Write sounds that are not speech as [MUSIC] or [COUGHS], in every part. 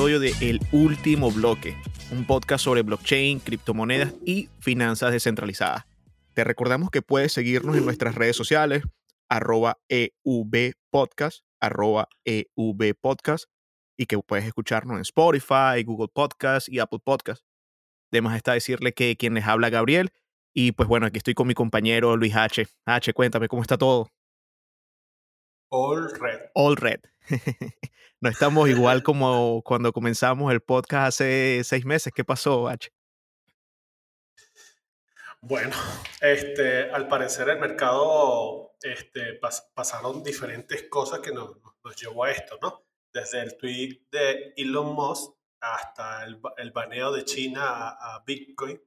episodio de El Último Bloque, un podcast sobre blockchain, criptomonedas y finanzas descentralizadas. Te recordamos que puedes seguirnos en nuestras redes sociales, arroba EVPodcast, arroba EVPodcast, y que puedes escucharnos en Spotify, Google Podcast y Apple Podcast. Además está decirle que quien les habla Gabriel, y pues bueno, aquí estoy con mi compañero Luis H. H, cuéntame, ¿cómo está todo? All red. All red. [LAUGHS] no estamos igual como cuando comenzamos el podcast hace seis meses. ¿Qué pasó, H? Bueno, este, al parecer el mercado este, pasaron diferentes cosas que nos, nos, llevó a esto, ¿no? Desde el tweet de Elon Musk hasta el, el baneo de China a, a Bitcoin,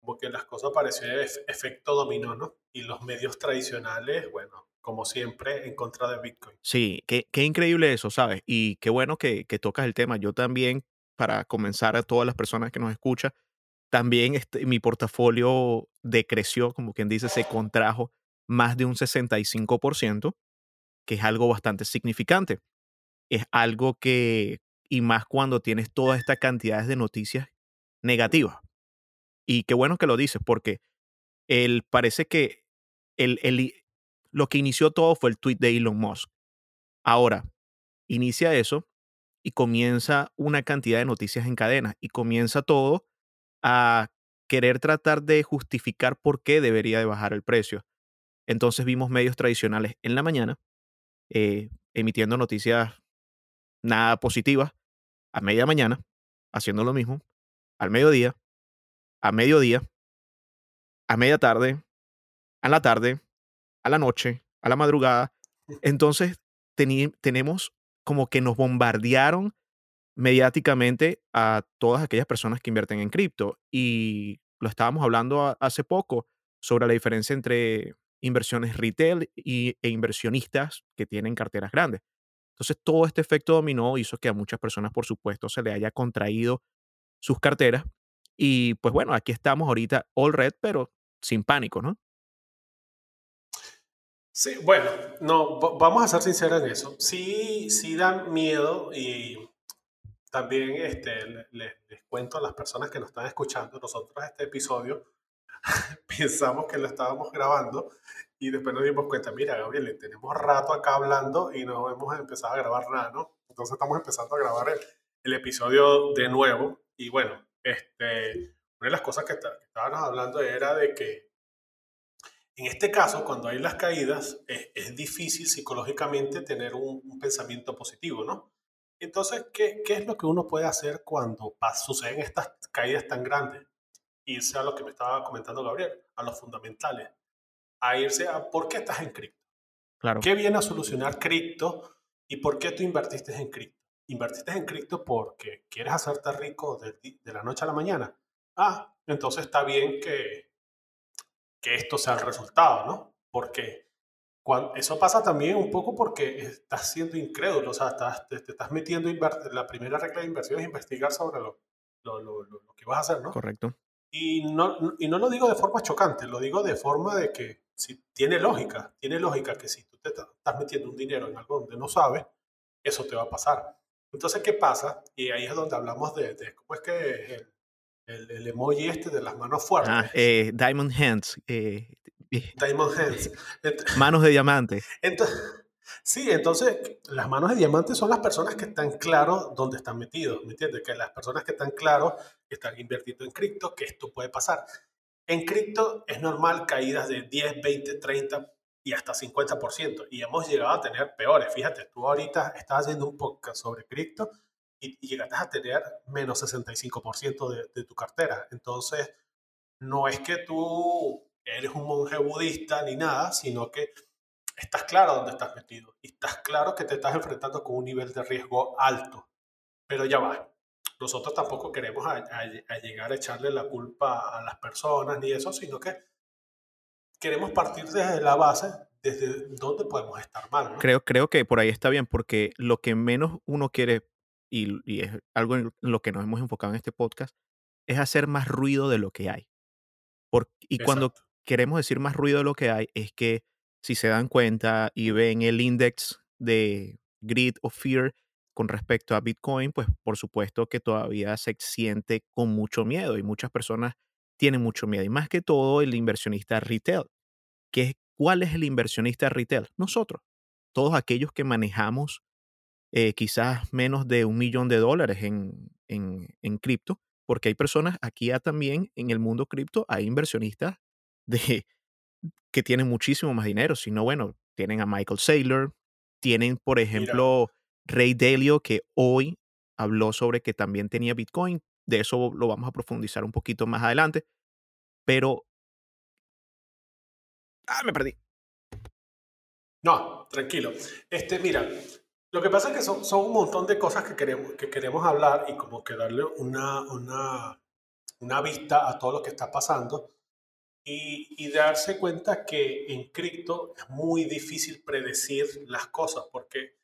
como que las cosas parecieron efecto dominó, ¿no? Y los medios tradicionales, bueno, como siempre, en contra de Bitcoin. Sí, qué, qué increíble eso, ¿sabes? Y qué bueno que, que, tocas el tema. Yo también, para comenzar a todas las personas que nos escuchan, también este, mi portafolio decreció, como quien dice, se contrajo más de un 65%, que es algo bastante significante. Es algo que, y más cuando tienes todas estas cantidades de noticias negativas. Y qué bueno que lo dices, porque él parece que el, el, lo que inició todo fue el tweet de Elon Musk. Ahora, inicia eso y comienza una cantidad de noticias en cadena y comienza todo a querer tratar de justificar por qué debería de bajar el precio. Entonces vimos medios tradicionales en la mañana eh, emitiendo noticias nada positivas a media mañana, haciendo lo mismo, al mediodía, a mediodía, a media tarde, a la tarde, a la noche, a la madrugada. Entonces tenemos como que nos bombardearon mediáticamente a todas aquellas personas que invierten en cripto. Y lo estábamos hablando hace poco sobre la diferencia entre inversiones retail y, e inversionistas que tienen carteras grandes. Entonces, todo este efecto dominó hizo que a muchas personas, por supuesto, se le haya contraído sus carteras. Y pues bueno, aquí estamos ahorita all red, pero sin pánico, ¿no? Sí, bueno, no, vamos a ser sinceros en eso. Sí, sí dan miedo y también este, les, cuento a las personas que nos están escuchando, nosotros este episodio [LAUGHS] pensamos que lo estábamos grabando y después nos dimos cuenta, mira Gabriel, tenemos rato acá hablando y no hemos empezado a grabar nada, ¿no? Entonces estamos empezando a grabar el, episodio de nuevo y bueno, este, una de las cosas que, que estábamos hablando era de que en este caso, cuando hay las caídas, es, difícil psicológicamente tener un, pensamiento positivo, ¿no? Entonces, ¿qué, ¿qué, es lo que uno puede hacer cuando suceden estas caídas tan grandes? Irse a lo que me estaba comentando Gabriel, a los fundamentales, a irse a por qué estás en cripto. Claro. ¿Qué viene a solucionar cripto y por qué tú invertiste en cripto? Invertiste en cripto porque quieres hacerte rico de, de la noche a la mañana. Ah, entonces está bien que, que esto sea el resultado, ¿no? Porque cuando, eso pasa también un poco porque estás siendo incrédulo, o sea, estás, te, estás metiendo, la primera regla de inversión es investigar sobre lo, lo, lo, lo, que vas a hacer, ¿no? Correcto. Y no, y no lo digo de forma chocante, lo digo de forma de que si tiene lógica, tiene lógica que si tú te estás metiendo un dinero en algo donde no sabes, eso te va a pasar. Entonces, ¿qué pasa? Y ahí es donde hablamos de, de cómo es que el, el, emoji este de las manos fuertes. Ah, eh, Diamond Hands. Eh, Diamond Hands. [LAUGHS] manos de diamante. Entonces, sí, entonces las manos de diamante son las personas que están claros dónde están metidos, ¿me entiendes? Que las personas que están claros están invirtiendo en cripto, que esto puede pasar. En cripto es normal caídas de 10, 20, 30 y hasta 50%. Y hemos llegado a tener peores. Fíjate, tú ahorita estás haciendo un podcast sobre cripto y, llegaste a tener menos 65% de, de tu cartera. Entonces, no es que tú eres un monje budista ni nada, sino que estás claro dónde estás metido y estás claro que te estás enfrentando con un nivel de riesgo alto. Pero ya va. Nosotros tampoco queremos a, llegar a echarle la culpa a las personas ni eso, sino que queremos partir desde la base desde dónde podemos estar mal. Creo, creo que por ahí está bien, porque lo que menos uno quiere y, es algo en lo que nos hemos enfocado en este podcast, es hacer más ruido de lo que hay. y cuando queremos decir más ruido de lo que hay, es que si se dan cuenta y ven el index de Greed o Fear, con respecto a Bitcoin, pues por supuesto que todavía se siente con mucho miedo y muchas personas tienen mucho miedo. Y más que todo el inversionista retail. que es, ¿Cuál es el inversionista retail? Nosotros. Todos aquellos que manejamos eh, quizás menos de un millón de dólares en, en, en cripto, porque hay personas aquí ya también en el mundo cripto, hay inversionistas de, que tienen muchísimo más dinero, sino bueno, tienen a Michael Saylor, tienen, por Mira, ejemplo, Ray Dalio, que hoy habló sobre que también tenía Bitcoin. De eso lo vamos a profundizar un poquito más adelante. Pero. Ah, me perdí. no, tranquilo. Este, mira, lo que pasa es que son, son un montón de cosas que queremos, que queremos hablar y como que darle una, una, una vista a todo lo que está pasando y, y darse cuenta que en cripto es muy difícil predecir las cosas porque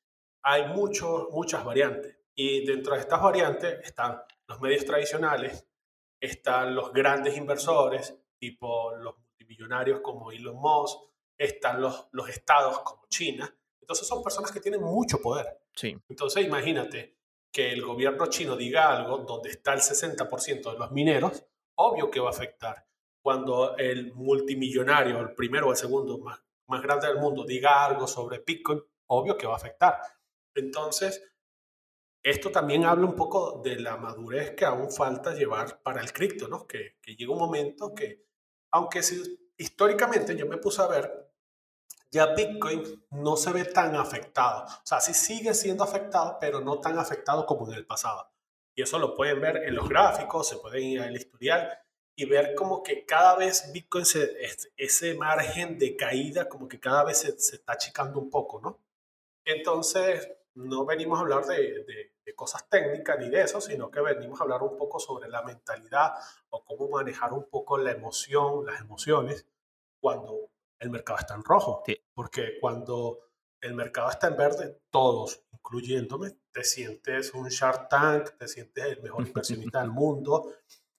hay mucho, muchas variantes. Y dentro de estas variantes están los medios tradicionales, están los grandes inversores, tipo los multimillonarios como Elon Musk, están los, los estados como China. Entonces son personas que tienen mucho poder. Sí, Entonces imagínate que el gobierno chino diga algo donde está el 60% de los mineros, obvio que va a afectar. Cuando el multimillonario, el primero o el segundo más, más grande del mundo, diga algo sobre Bitcoin, obvio que va a afectar. Entonces, esto también habla un poco de la madurez que aún falta llevar para el cripto, ¿no? Que, que llega un momento que, aunque si, históricamente yo me puse a ver, ya Bitcoin no se ve tan afectado. O sea, sí sigue siendo afectado, pero no tan afectado como en el pasado. Y eso lo pueden ver en los gráficos, se pueden ir al historial y ver como que cada vez Bitcoin, se, ese margen de caída, como que cada vez se, está achicando un poco, ¿no? Entonces, no venimos a hablar de, cosas técnicas ni de eso, sino que venimos a hablar un poco sobre la mentalidad o cómo manejar un poco la emoción, las emociones, cuando el mercado está en rojo. sí, Porque cuando el mercado está en verde, todos, incluyéndome, te sientes un Shark Tank, te sientes el mejor inversionista del [LAUGHS] mundo,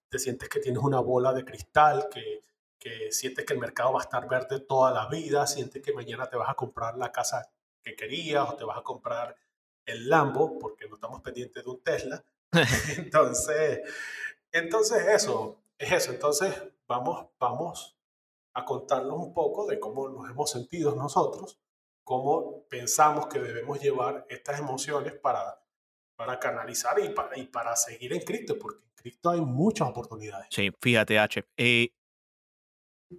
te sientes que tienes una bola de cristal, que, que sientes que el mercado va a estar verde toda la vida, sientes que mañana te vas a comprar la casa que querías o te vas a comprar el Lambo, porque no estamos pendientes de un Tesla. [LAUGHS] [LAUGHS] entonces, entonces eso, es eso. Entonces, vamos, vamos a contarnos un poco de cómo nos hemos sentido nosotros, cómo pensamos que debemos llevar estas emociones para, para canalizar y para, y para seguir en cripto, porque en cripto hay muchas oportunidades. sí, fíjate, H. eh,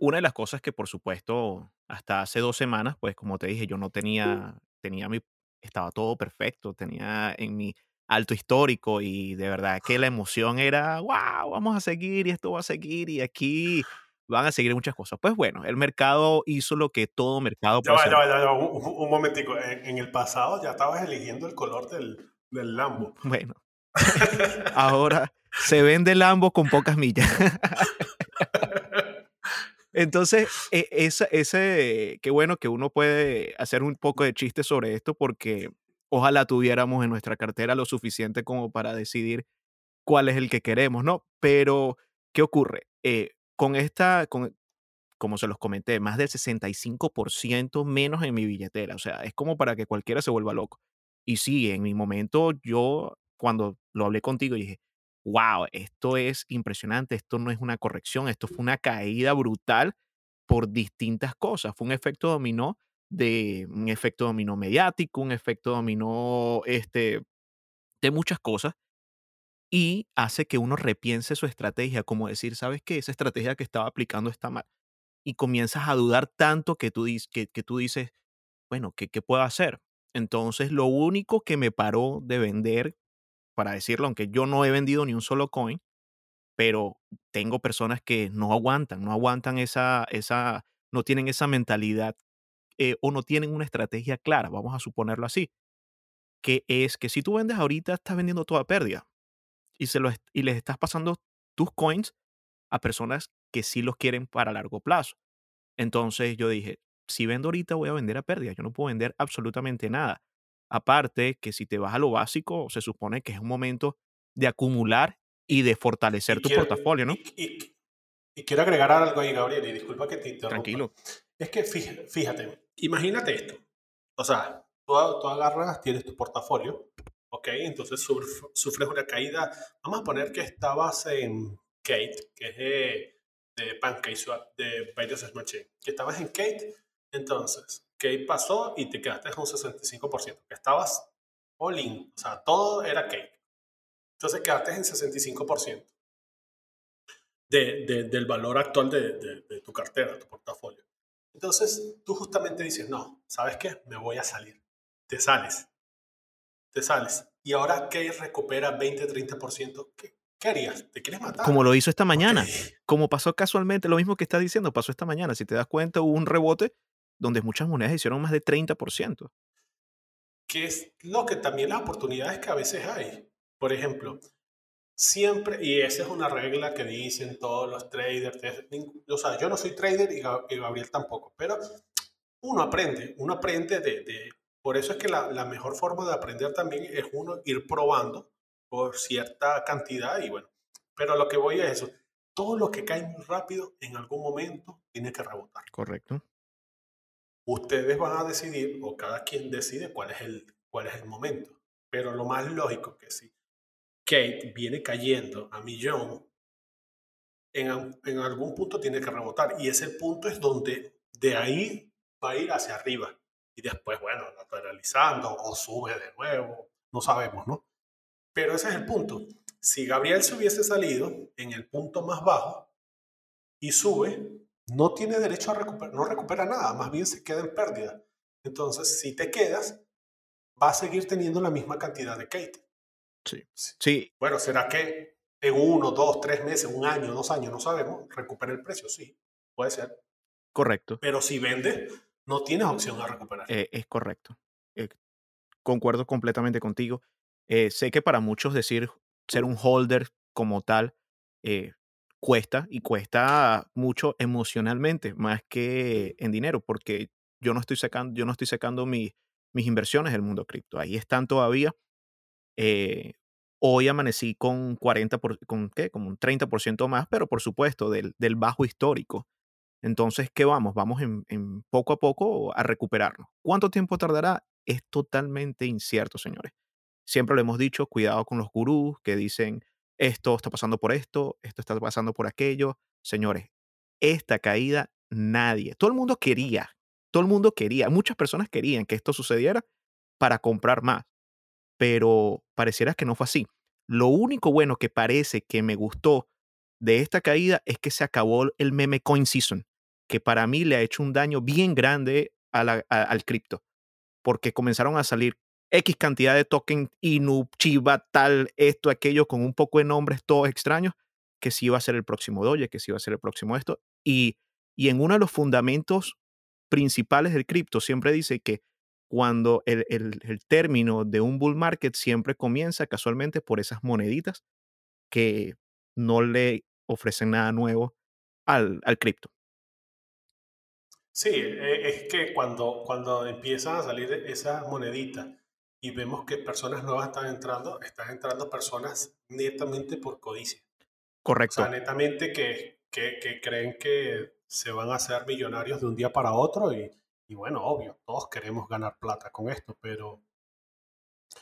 una de las cosas que, por supuesto, hasta hace dos semanas, pues como te dije, yo no tenía, tenía mi, estaba todo perfecto, tenía en mi alto histórico y de verdad que la emoción era, wow, vamos a seguir y esto va a seguir y aquí van a seguir muchas cosas. Pues bueno, el mercado hizo lo que todo mercado Ya puede va, hacer. ya va, ya va, un, un- momentico. En, en el pasado ya estabas eligiendo el color del, del Lambo. [LAUGHS] Bueno, [LAUGHS] ahora se vende Lambo con pocas millas. [LAUGHS] Entonces, e- esa, ese, qué bueno que uno puede hacer un poco de chiste sobre esto porque ojalá tuviéramos en nuestra cartera lo suficiente como para decidir cuál es el que queremos, ¿no? Pero, ¿qué ocurre? Eh, con esta, con, como se los comenté, más del 65% menos en mi billetera. O sea, es como para que cualquiera se vuelva loco. Y sí, en mi momento, yo cuando lo hablé contigo dije, wow, esto es impresionante, esto no es una corrección, esto fue una caída brutal por distintas cosas. Fue un efecto dominó de un efecto dominó mediático, un efecto dominó este, de muchas cosas y hace que uno repiense su estrategia, como decir, ¿sabes qué? Esa estrategia que estaba aplicando está mal. Y comienzas a dudar tanto que tú, que tú dices, bueno, ¿qué, ¿qué puedo hacer? Entonces, lo único que me paró de vender, para decirlo, aunque yo no he vendido ni un solo coin, pero tengo personas que no aguantan, no aguantan esa, esa, no tienen esa mentalidad eh, o no tienen una estrategia clara, vamos a suponerlo así, que es que si tú vendes ahorita, estás vendiendo toda pérdida y, se lo est- y les estás pasando tus coins a personas que sí los quieren para largo plazo. Entonces yo dije, si vendo ahorita voy a vender a pérdida, yo no puedo vender absolutamente nada. Aparte que si te vas a lo básico, se supone que es un momento de acumular y de fortalecer Y tu quiero, portafolio, ¿no? y, y- y quiero agregar algo ahí, Gabriel, y disculpa que te interrumpa. Tranquilo. Es que fíjate, fíjate, imagínate esto. O sea, tú, tú agarras, tienes tu portafolio ¿ok? Entonces sufres una caída. Vamos a poner que estabas en Kate, que es de, de PancakeSwap, de Binance Smart Chain, que estabas en Kate, entonces Kate pasó y te quedaste en un 65%, que estabas all o sea, todo era Kate. Entonces quedaste en 65% de, de, del valor actual de, de tu cartera, tu portafolio. Entonces tú justamente dices, no, ¿sabes qué? Me voy a salir. Te sales te sales. Y ahora que recupera 20-30%, ¿qué, ¿qué harías? ¿Te quieres matar? Como lo hizo esta mañana. Como pasó casualmente, lo mismo que está diciendo, pasó esta mañana. Si te das cuenta, hubo un rebote donde muchas monedas hicieron más de 30%. Que es lo que también las oportunidades que a veces hay. Por ejemplo, siempre, y esa es una regla que dicen todos los traders, o sea, yo no soy trader y Gabriel tampoco, pero uno aprende, uno aprende de, de por eso es que la, mejor forma de aprender también es uno ir probando por cierta cantidad y bueno, pero lo que voy a eso, todo lo que cae muy rápido en algún momento tiene que rebotar. Correcto. Ustedes van a decidir o cada quien decide cuál es el, cuál es el momento, pero lo más lógico que si Kate viene cayendo a millón, en, en algún punto tiene que rebotar y ese punto es donde de ahí va a ir hacia arriba y después, bueno, lateralizando o sube de nuevo, no sabemos, ¿no? Pero ese es el punto. Si Gabriel se hubiese salido en el punto más bajo y sube, no tiene derecho a recuperar, no recupera nada, más bien se queda en pérdida. Entonces, si te quedas, va a seguir teniendo la misma cantidad de Kate. Sí. sí. Bueno, ¿será que en uno, dos, tres meses, un año, dos años, no sabemos, recupera el precio? Sí, puede ser. Correcto. Pero si vende, no tienes opción a recuperar. Eh, es correcto. Eh, concuerdo completamente contigo. Eh, sé que para muchos decir ser un holder como tal cuesta y cuesta mucho emocionalmente, más que en dinero, porque yo no estoy sacando, yo no estoy sacando mis inversiones del mundo cripto. Ahí están todavía. hoy amanecí con 40, por, con qué, como un 30% más, pero por supuesto del bajo histórico. Entonces, ¿qué vamos? Vamos en, poco a poco a recuperarnos. ¿Cuánto tiempo tardará? Es totalmente incierto, señores. Siempre lo hemos dicho, cuidado con los gurús que dicen, esto está pasando por esto, esto está pasando por aquello. Señores, esta caída nadie, todo el mundo quería, todo el mundo quería, muchas personas querían que esto sucediera para comprar más, pero pareciera que no fue así. Lo único bueno que parece que me gustó de esta caída es que se acabó el meme coin season que para mí le ha hecho un daño bien grande al cripto, porque comenzaron a salir X cantidad de tokens, Inu, Chiva, tal, esto, aquello, con un poco de nombres todos extraños, que sí iba a ser el próximo Doge, que sí iba a ser el próximo esto. Y, y en uno de los fundamentos principales del cripto siempre dice que cuando el, el, término de un bull market siempre comienza casualmente por esas moneditas que no le ofrecen nada nuevo al, al cripto. Sí, e, es que cuando, cuando empiezan a salir esas moneditas y vemos que personas nuevas están entrando, están entrando personas netamente por codicia. Correcto. O sea, netamente que, que, que creen que se van a hacer millonarios de un día para otro y, y bueno, obvio, todos queremos ganar plata con esto, pero...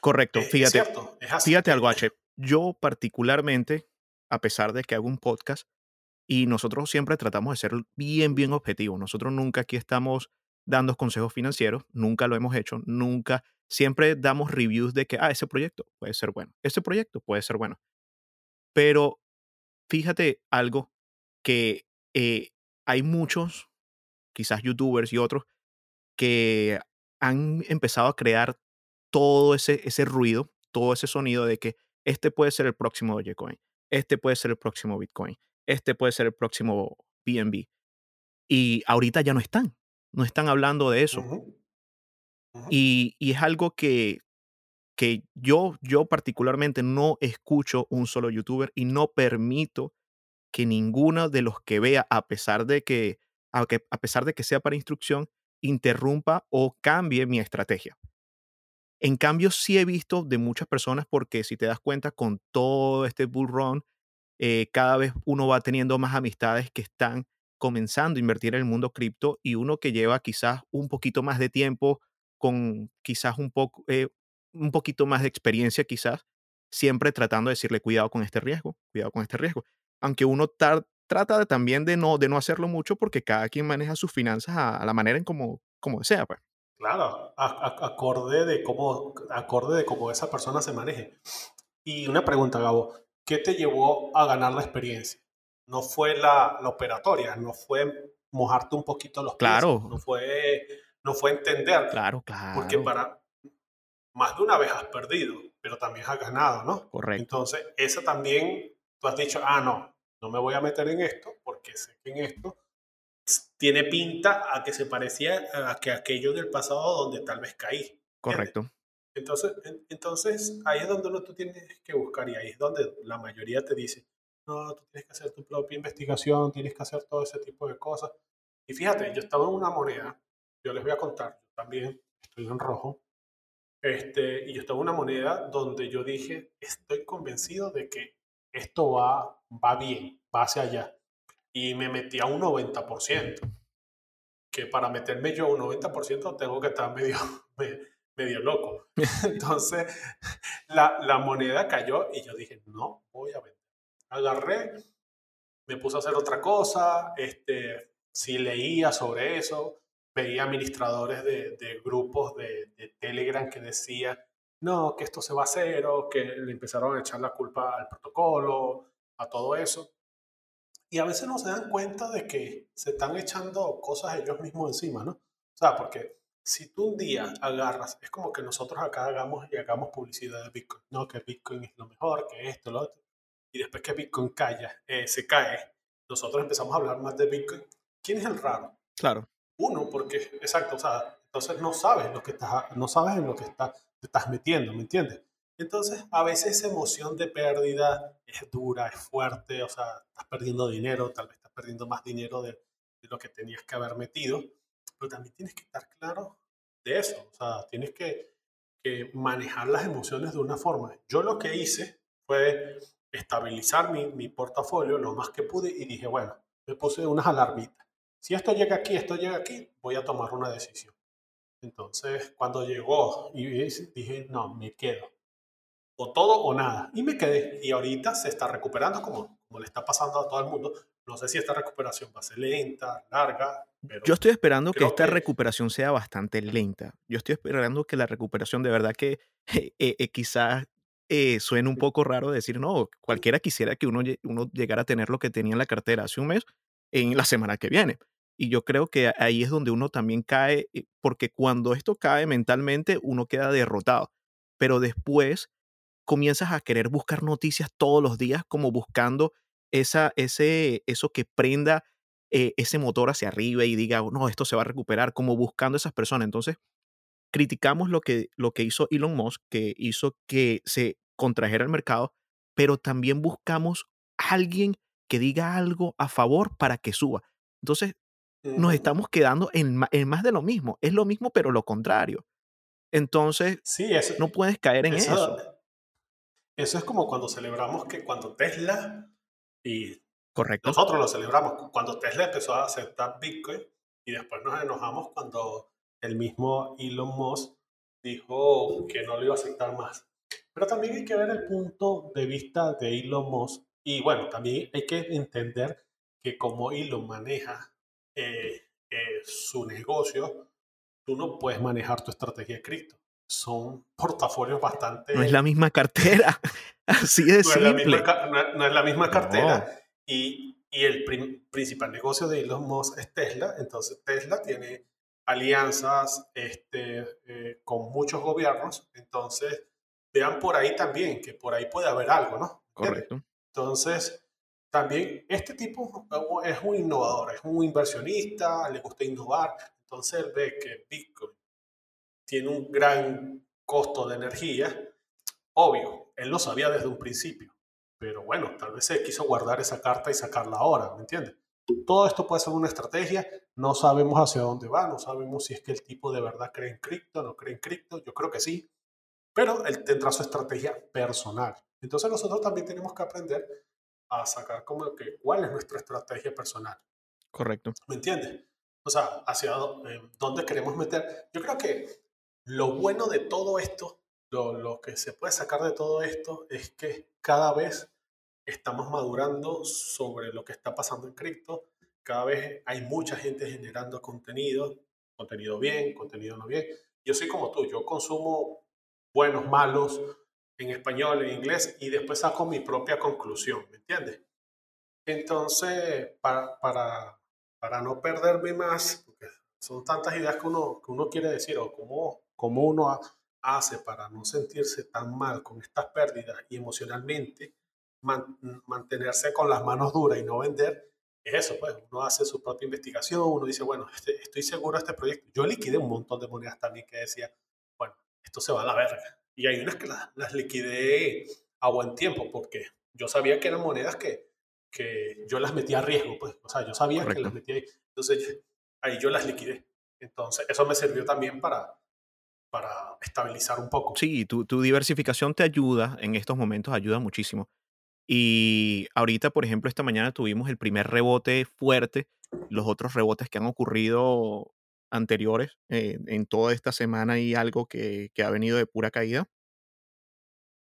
Correcto, fíjate. Es cierto, es así. Fíjate algo, H. Yo particularmente, a pesar de que hago un podcast, y nosotros siempre tratamos de ser bien, bien objetivos. Nosotros nunca aquí estamos dando consejos financieros, nunca lo hemos hecho, nunca, siempre damos reviews de que, ah, ese proyecto puede ser bueno, ese proyecto puede ser bueno. Pero fíjate algo que eh, hay muchos, quizás youtubers y otros, que han empezado a crear todo ese, ese ruido, todo ese sonido de que este puede ser el próximo Dogecoin, este puede ser el próximo Bitcoin, este puede ser el próximo BNB. Y ahorita ya no están, no están hablando de eso. Y, y, es algo que, que yo, yo particularmente no escucho un solo youtuber y no permito que ninguno de los que vea, a pesar de que, a, que, a pesar de que sea para instrucción, interrumpa o cambie mi estrategia. En cambio, sí he visto de muchas personas, porque si te das cuenta, con todo este bull run, eh, cada vez uno va teniendo más amistades que están comenzando a invertir en el mundo cripto y uno que lleva quizás un poquito más de tiempo con quizás un poco, eh, un poquito más de experiencia quizás, siempre tratando de decirle cuidado con este riesgo, cuidado con este riesgo. Aunque uno trata de, también de no, de no hacerlo mucho porque cada quien maneja sus finanzas a, la manera en como, como desea. Pues. Claro, acorde, de cómo, acorde de cómo esa persona se maneje. Y una pregunta, Gabo, ¿qué te llevó a ganar la experiencia? No fue la, la operatoria, no fue mojarte un poquito los claro. no fue, no fue entender. Claro, claro. Porque para más de una vez has perdido, pero también has ganado, ¿no? Correcto. Entonces, esa también, tú has dicho, ah, no, no me voy a meter en esto, porque sé que en esto tiene pinta a que se parecía a que aquello del pasado donde tal vez caí. Correcto. Entonces, entonces, ahí es donde uno tú tienes que buscar y ahí es donde la mayoría te dice, no, tú tienes que hacer tu propia investigación, tienes que hacer todo ese tipo de cosas. Y fíjate, yo estaba en una moneda, yo les voy a contar, yo también estoy en rojo, este, y yo estaba en una moneda donde yo dije, estoy convencido de que esto va, va bien, va hacia allá. Y me metí a un 90%, que para meterme yo a un 90% tengo que estar medio, [LAUGHS] medio loco. [LAUGHS] Entonces, la, la moneda cayó y yo dije, no, voy a vender agarré, me puse a hacer otra cosa, este, si leía sobre eso, veía administradores de, de grupos de, de, Telegram que decían, no, que esto se va a hacer, o que le empezaron a echar la culpa al protocolo, a todo eso. Y a veces no se dan cuenta de que se están echando cosas ellos mismos encima, ¿no? O sea, porque si tú un día agarras, es como que nosotros acá hagamos y hagamos publicidad de Bitcoin, no, que Bitcoin es lo mejor, que esto, lo otro y después que Bitcoin calla, eh, se cae, nosotros empezamos a hablar más de Bitcoin. ¿Quién es el raro? Claro. Uno, porque, exacto, o sea, entonces no sabes lo que estás, no sabes en lo que estás, te estás metiendo, ¿me entiendes? Entonces, a veces esa emoción de pérdida es dura, es fuerte, o sea, estás perdiendo dinero, tal vez estás perdiendo más dinero de, de lo que tenías que haber metido, pero también tienes que estar claro de eso, o sea, tienes que, que manejar las emociones de una forma. Yo lo que hice fue estabilizar mi, mi, portafolio lo más que pude y dije, bueno, me puse unas alarmitas. Si esto llega aquí, esto llega aquí, voy a tomar una decisión. Entonces, cuando llegó y dije, no, me quedo. O todo o nada. Y me quedé. Y ahorita se está recuperando como, como le está pasando a todo el mundo. No sé si esta recuperación va a ser lenta, larga. Pero Yo estoy esperando que esta recuperación sea bastante lenta. Yo estoy esperando que la recuperación de verdad que [LAUGHS] eh, eh, quizás eh, suena un poco raro decir, no, cualquiera quisiera que uno, uno llegara a tener lo que tenía en la cartera hace un mes en la semana que viene. Y yo creo que ahí es donde uno también cae, eh, porque cuando esto cae mentalmente, uno queda derrotado. Pero después comienzas a querer buscar noticias todos los días, como buscando esa, ese, eso que prenda eh, ese motor hacia arriba y diga, no, esto se va a recuperar, como buscando esas personas. Entonces, criticamos lo que, lo que hizo Elon Musk, que hizo que se contrajera el mercado, pero también buscamos alguien que diga algo a favor para que suba. Entonces, nos estamos quedando en, más de lo mismo. Es lo mismo, pero lo contrario. Entonces, sí, no puedes caer en eso, eso. Es como cuando celebramos que cuando Tesla, y Correcto. nosotros lo celebramos, cuando Tesla empezó a aceptar Bitcoin y después nos enojamos cuando el mismo Elon Musk dijo que no lo iba a aceptar más. Pero también hay que ver el punto de vista de Elon Musk y bueno, también hay que entender que como Elon maneja eh, eh, su negocio, tú no puedes manejar tu estrategia de cripto. Son portafolios bastante... No es la misma cartera. [LAUGHS] Así de no simple. Es la misma, no, es la misma cartera. Y, y, el principal negocio de Elon Musk es Tesla. Entonces Tesla tiene alianzas este, eh, con muchos gobiernos, entonces vean por ahí también que por ahí puede haber algo, ¿no? Correcto. Entonces, también este tipo es un innovador, es un inversionista, le gusta innovar, entonces él ve que Bitcoin tiene un gran costo de energía, obvio, él lo sabía desde un principio, pero bueno, tal vez se quiso guardar esa carta y sacarla ahora, ¿me entiendes? Todo esto puede ser una estrategia, no sabemos hacia dónde va, no sabemos si es que el tipo de verdad cree en cripto, no cree en cripto, yo creo que sí, pero él tendrá su estrategia personal. Entonces nosotros también tenemos que aprender a sacar como que cuál es nuestra estrategia personal. Correcto. ¿Me entiendes? O sea, hacia eh, dónde queremos meter. Yo creo que lo bueno de todo esto, lo, que se puede sacar de todo esto es que cada vez estamos madurando sobre lo que está pasando en cripto. Cada vez hay mucha gente generando contenido, contenido bien, contenido no bien. Yo soy como tú, yo consumo buenos, malos, en español, en inglés, y después saco mi propia conclusión, ¿me entiendes? Entonces, para, para, para no perderme más, porque son tantas ideas que uno, que uno quiere decir, o cómo, cómo uno hace para no sentirse tan mal con estas pérdidas y emocionalmente mantenerse con las manos duras y no vender, es eso, pues uno hace su propia investigación, uno dice, bueno, este, estoy seguro de este proyecto. Yo liquidé un montón de monedas también que decía, bueno, esto se va a la verga. Y hay unas que las, las liquidé a buen tiempo porque yo sabía que eran monedas que, que yo las metía a riesgo, pues, o sea, yo sabía que las metía ahí. Entonces, ahí yo las liquidé. Entonces, eso me sirvió también para, para estabilizar un poco. Sí, tu, tu diversificación te ayuda en estos momentos, ayuda muchísimo. Y ahorita, por ejemplo, esta mañana tuvimos el primer rebote fuerte, los otros rebotes que han ocurrido anteriores eh, en toda esta semana y algo que, que ha venido de pura caída.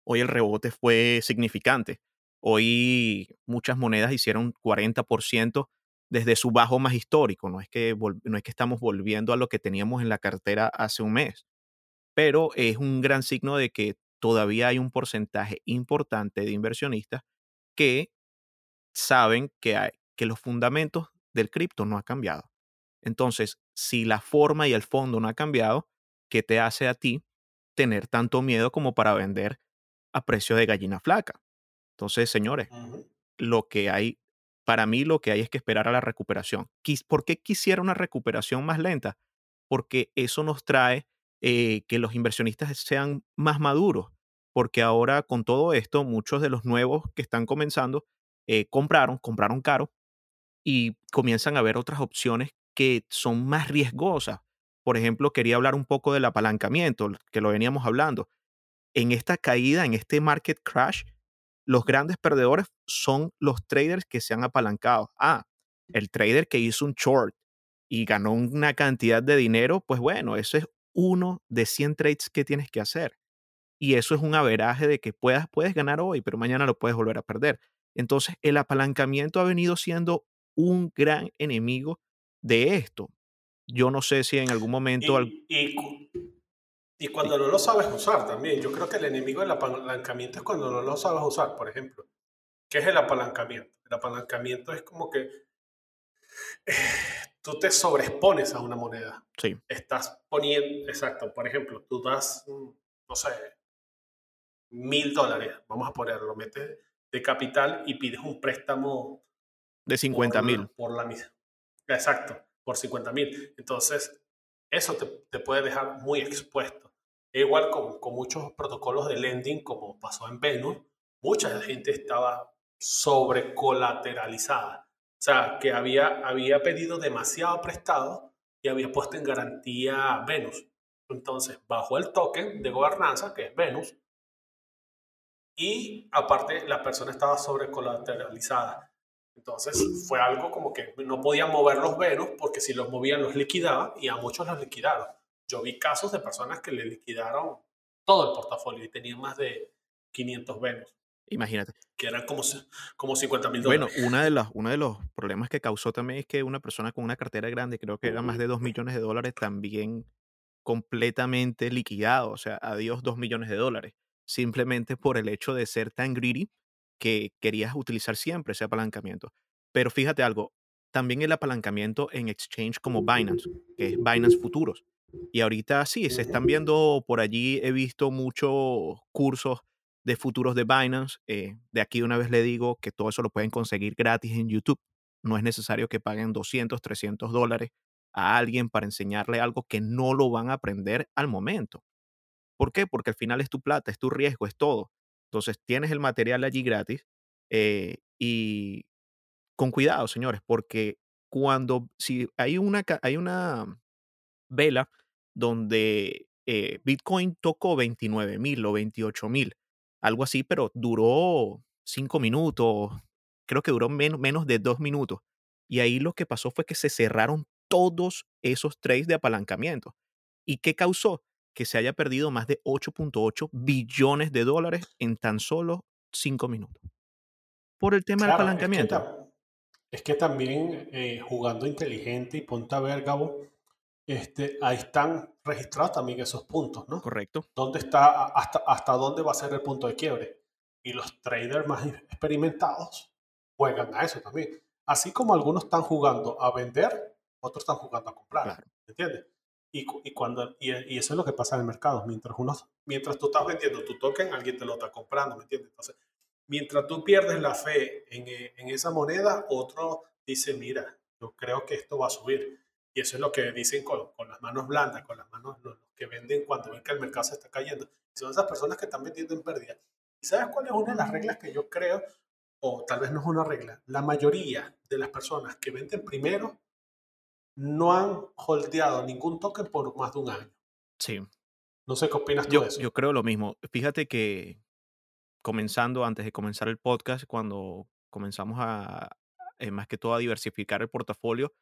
Hoy el rebote fue significante. Hoy muchas monedas hicieron 40% desde su bajo más histórico. No es, que no es que estamos volviendo a lo que teníamos en la cartera hace un mes, pero es un gran signo de que todavía hay un porcentaje importante de inversionistas que saben que, hay, que los fundamentos del cripto no han cambiado. Entonces, si la forma y el fondo no ha cambiado, ¿qué te hace a ti tener tanto miedo como para vender a precio de gallina flaca? Entonces, señores, lo que hay, para mí lo que hay es que esperar a la recuperación. ¿Por qué quisiera una recuperación más lenta? Porque eso nos trae eh, que los inversionistas sean más maduros, porque ahora con todo esto, muchos de los nuevos que están comenzando eh, compraron, compraron caro y comienzan a ver otras opciones que son más riesgosas. Por ejemplo, quería hablar un poco del apalancamiento, que lo veníamos hablando. En esta caída, en este market crash, los grandes perdedores son los traders que se han apalancado. Ah, el trader que hizo un short y ganó una cantidad de dinero, pues bueno, eso es uno de 100 trades que tienes que hacer. Y eso es un averaje de que puedas, puedes ganar hoy, pero mañana lo puedes volver a perder. Entonces, el apalancamiento ha venido siendo un gran enemigo de esto. Yo no sé si en algún momento... Y, y, cuando no lo sabes usar también, yo creo que el enemigo del apalancamiento es cuando no lo sabes usar, por ejemplo. ¿Qué es el apalancamiento? El apalancamiento es como que tú te sobreexpones a una moneda. Sí. Estás poniendo, exacto, por ejemplo, tú das, no sé, mil dólares, vamos a ponerlo, metes de capital y pides un préstamo de 50 mil. Por, la misma. Exacto, por 50 mil. Entonces, eso te, te, puede dejar muy expuesto. E igual con, con, muchos protocolos de lending, como pasó en Venus, mucha gente estaba sobrecolateralizada. O sea, que había, había pedido demasiado prestado y había puesto en garantía Venus. Entonces, bajo el token de gobernanza, que es Venus, y aparte la persona estaba sobrecolateralizada. Entonces fue algo como que no podían mover los Venus porque si los movían los liquidaban y a muchos los liquidaron. Yo vi casos de personas que le liquidaron todo el portafolio y tenían más de 500 Venus. Imagínate. Que eran como, como 50 mil dólares. Bueno, una de las, uno de los problemas que causó también es que una persona con una cartera grande, creo que era más de 2 millones de dólares, también completamente liquidado. O sea, adiós 2 millones de dólares. Simplemente por el hecho de ser tan greedy que querías utilizar siempre ese apalancamiento. Pero fíjate algo, también el apalancamiento en exchange como Binance, que es Binance Futuros. Y ahorita sí, se están viendo por allí, he visto muchos cursos de futuros de Binance. Eh, de aquí una vez le digo que todo eso lo pueden conseguir gratis en YouTube. No es necesario que paguen 200, 300 dólares a alguien para enseñarle algo que no lo van a aprender al momento. ¿Por qué? Porque al final es tu plata, es tu riesgo, es todo. Entonces tienes el material allí gratis eh, y con cuidado, señores, porque cuando, si hay una, hay una vela donde eh, Bitcoin tocó 29 mil o 28 mil, algo así, pero duró cinco minutos, creo que duró menos, menos de dos minutos. Y ahí lo que pasó fue que se cerraron todos esos trades de apalancamiento. ¿Y qué causó? que se haya perdido más de 8.8 billones de dólares en tan solo 5 minutos. Por el tema del Claro, es que, apalancamiento. ta- es que también eh, jugando inteligente y ponte a ver, Gabo, este, ahí están registrados también esos puntos, ¿no? Correcto. ¿Dónde está, hasta, hasta dónde va a ser el punto de quiebre? Y los traders más experimentados juegan a eso también. Así como algunos están jugando a vender, otros están jugando a comprar. Claro. ¿Me entiendes? Y, y, cuando, y, y eso es lo que pasa en el mercado. Mientras, unos, mientras tú estás vendiendo tu token, alguien te lo está comprando, ¿me entiendes? Entonces, mientras tú pierdes la fe en, eh, en esa moneda, otro dice, mira, yo creo que esto va a subir. Y eso es lo que dicen con, con las manos blandas, con las manos los, los que venden cuando ven que el mercado se está cayendo. Y son esas personas que están vendiendo en pérdida. ¿Y sabes cuál es una de las reglas que yo creo? O tal vez no es una regla. La mayoría de las personas que venden primero no han holdeado ningún token por más de un año. Sí. No sé qué opinas tú Yo, de eso. yo creo lo mismo. Fíjate que comenzando, antes de comenzar el podcast, cuando comenzamos a, eh, más que todo, a diversificar el portafolio,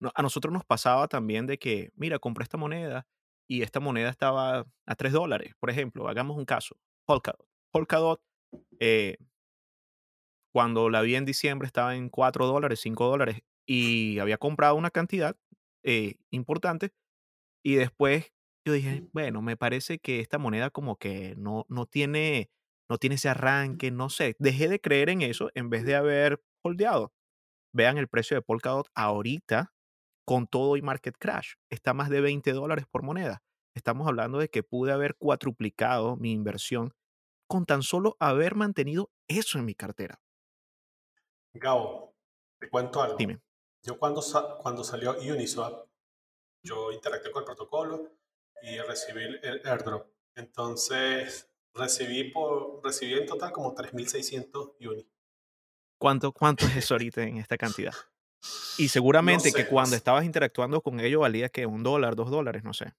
no- a nosotros nos pasaba también de que, mira, compré esta moneda y esta moneda estaba a 3 dólares. Por ejemplo, hagamos un caso, Polkadot. Polkadot, eh, cuando la vi en diciembre estaba en 4 dólares, 5 dólares y había comprado una cantidad eh, importante y después yo dije, bueno, me parece que esta moneda como que no, no tiene, no tiene ese arranque, no sé. Dejé de creer en eso en vez de haber holdeado. Vean el precio de Polkadot ahorita con todo y market crash. Está más de 20 dólares por moneda. Estamos hablando de que pude haber cuatruplicado mi inversión con tan solo haber mantenido eso en mi cartera. Gabo, te cuento algo. Dime. Yo cuando, sa- cuando salió Uniswap, yo interactué con el protocolo y recibí el airdrop. Entonces, recibí, por, recibí en total como 3.600 Uni. ¿Cuánto, ¿Cuánto es eso ahorita en esta cantidad? Y [LAUGHS] No seguramente que no cuando sé. estabas interactuando con ellos valía que un dólar, dos dólares, no sé.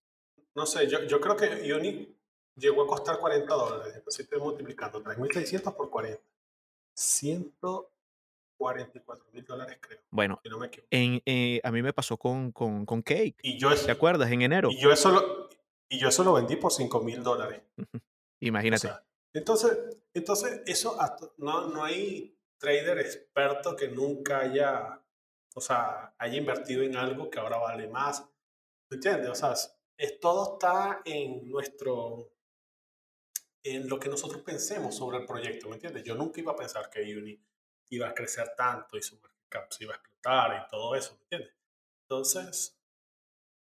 No sé, yo, yo creo que Uni llegó a costar 40 dólares. Entonces estoy multiplicando 3.600 por 40. 144 mil dólares creo, Bueno, si no me en, eh, a mí me pasó con, con, con Cake. Y yo, ¿Te es- acuerdas? En enero. y yo eso lo, y yo eso lo vendí por 5 mil dólares. O Imagínate. sea, entonces, entonces eso no, no hay trader experto que nunca haya, o sea, haya invertido en algo que ahora vale más. ¿Me entiendes? O sea, es, todo está en nuestro, en lo que nosotros pensemos sobre el proyecto, ¿me entiendes? Yo nunca iba a pensar que Uni iba a crecer tanto y su market cap se iba a explotar y todo eso, ¿me entiendes? Entonces,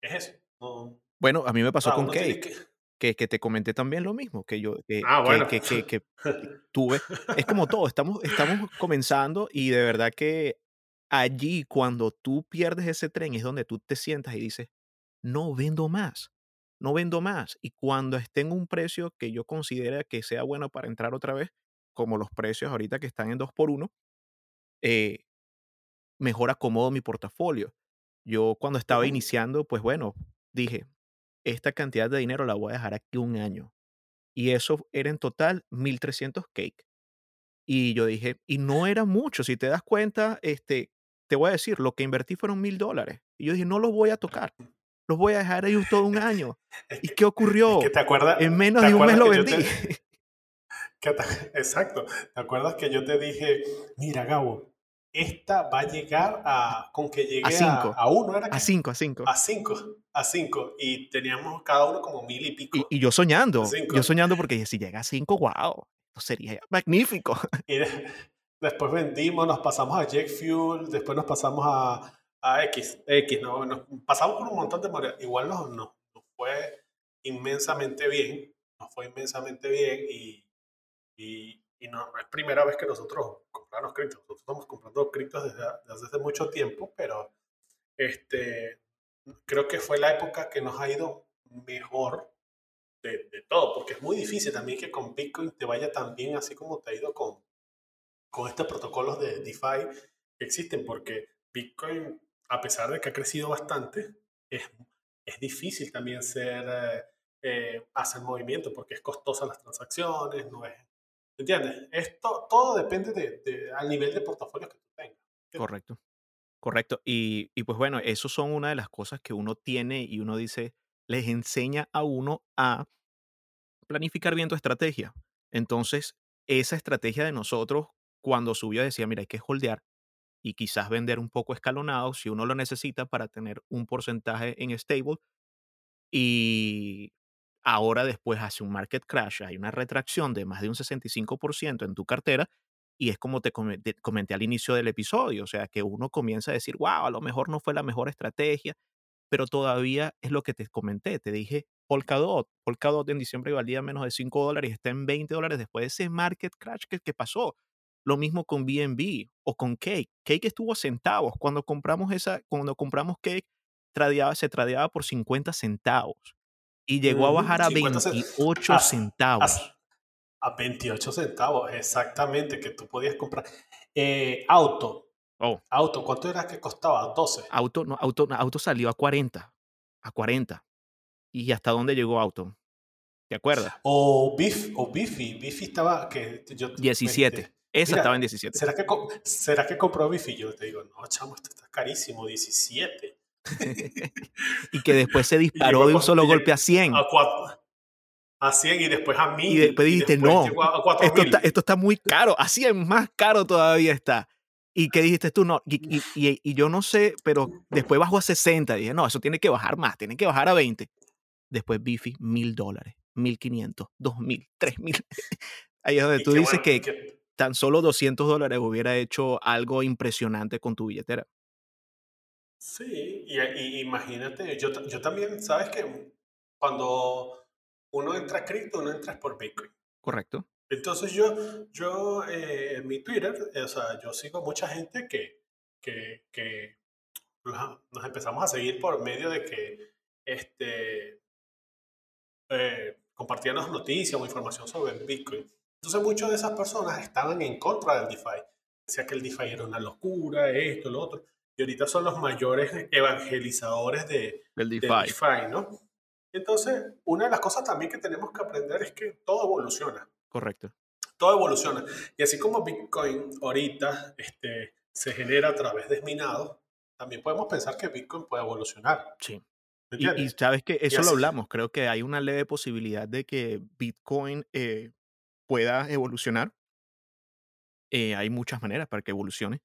es eso. No, Bueno, a mí me pasó sea, con Cake, que... que, que te comenté también lo mismo, que yo que, Ah, que, bueno. que, que, [LAUGHS] tuve. Es como todo, estamos, estamos comenzando y de verdad que allí cuando tú pierdes ese tren es donde tú te sientas y dices, no vendo más, no vendo más. Y cuando esté en un precio que yo considere que sea bueno para entrar otra vez, como los precios ahorita que están en 2 por 1 eh, mejor acomodo mi portafolio. Yo cuando estaba iniciando, pues bueno, dije, esta cantidad de dinero la voy a dejar aquí un año. Y eso era en total 1.300 cake. Y yo dije, y no era mucho, si te das cuenta, este, te voy a decir, lo que invertí fueron mil dólares. Y yo dije, no los voy a tocar, los voy a dejar ahí todo un año. [LAUGHS] ¿Y qué es ocurrió? que te acuerdas, En menos de un mes lo vendí. te- [LAUGHS] [LAUGHS] exacto, ¿te acuerdas que yo te dije, mira Gabo, esta va a llegar a, con que llegue a, 5, a uno, ¿era a? 5, a 5. A cinco, a cinco, y teníamos cada uno como mil y pico, y yo soñando, yo cinco. soñando porque si llega a 5, wow, esto sería magnífico. [LAUGHS] Y de- después vendimos, nos pasamos a Jet Fuel, después nos pasamos a, a X, X, ¿no? Nos pasamos por un montón de monedas. Igual nos, nos, nos fue inmensamente bien, nos fue inmensamente bien y, y, y no, no es primera vez que nosotros compramos criptos. Nosotros estamos comprando criptos desde, desde hace mucho tiempo, pero este, creo que fue la época que nos ha ido mejor de, de todo, porque es muy difícil también que con Bitcoin te vaya tan bien así como te ha ido con, con estos protocolos de DeFi que existen, porque Bitcoin, a pesar de que ha crecido bastante, es, es difícil también ser, eh, eh, hacer movimiento, porque es costosa las transacciones, no es, ¿entiendes? Esto, todo depende de, al nivel de portafolio que tú tengas. Correcto, correcto. Y, y pues bueno, eso son una de las cosas que uno tiene y uno dice, les enseña a uno a planificar bien tu estrategia. Entonces, esa estrategia de nosotros, cuando subió, decía, mira, hay que holdear y quizás vender un poco escalonado si uno lo necesita para tener un porcentaje en stable. Y ahora después hace un market crash, hay una retracción de más de un 65% en tu cartera y es como te come- te comenté al inicio del episodio, o sea, que uno comienza a decir, wow, a lo mejor no fue la mejor estrategia, pero todavía es lo que te comenté, te dije, Polkadot, Polkadot en diciembre valía menos de 5 dólares y está en 20 dólares después de ese market crash que, que pasó. Lo mismo con BNB o con Cake. Cake estuvo a centavos. Cuando compramos esa, cuando compramos Cake, tradeaba, se tradeaba por 50 centavos y llegó a bajar a 50 ce- 28 a, centavos. a, a 28 centavos, exactamente, que tú podías comprar. Eh, auto, Oh, auto, ¿cuánto era que costaba? 12. auto, no, auto, no, auto salió a 40, a 40. ¿Y hasta dónde llegó auto? ¿Te acuerdas? O Biff, o Biffy, Biffy estaba, que yo, me 17. dijiste, Esa estaba en mira, 17. ¿será que, ¿será que compró Biffy? Yo te digo, no, chamo, esto está carísimo, 17. [LAUGHS] y que después se Y disparó de un solo y golpe a 100. a, cuatro, a 100 y después a 1000 Y después y dijiste, después no, a, a esto está, 4000. esto está muy caro, a 100 más caro todavía está. ¿Y qué dijiste tú? No, y, y- y- y yo no sé, pero después bajó a 60. Dije, no, eso tiene que bajar más, tiene que bajar a 20. Después Bifi, mil dólares, mil quinientos, dos mil, tres mil. [LAUGHS] Ahí es donde Y tú que dices bueno, y que que tan solo 200 dólares hubiera hecho algo impresionante con tu billetera. Sí, y, y imagínate, yo, yo también, sabes que cuando uno entra a cripto, uno entra por Bitcoin. Correcto. Entonces yo, yo eh, en mi Twitter, o sea, yo sigo mucha gente que, que, que nos, empezamos a seguir por medio de que este, eh, compartían las noticias o información sobre Bitcoin. Entonces muchas de esas personas estaban en contra del DeFi. Decía que el DeFi era una locura, esto, lo otro. Y ahorita son los mayores evangelizadores de, Del DeFi. DeFi, ¿no? Entonces, una de las cosas también que tenemos que aprender es que todo evoluciona Correcto. todo evoluciona. Y así como Bitcoin ahorita este, se genera a través de minados, también podemos pensar que Bitcoin puede evolucionar. Sí. ¿Me Y, y sabes que eso lo hablamos. Creo que hay una leve posibilidad de que Bitcoin eh, pueda evolucionar. Eh, hay muchas maneras para que evolucione,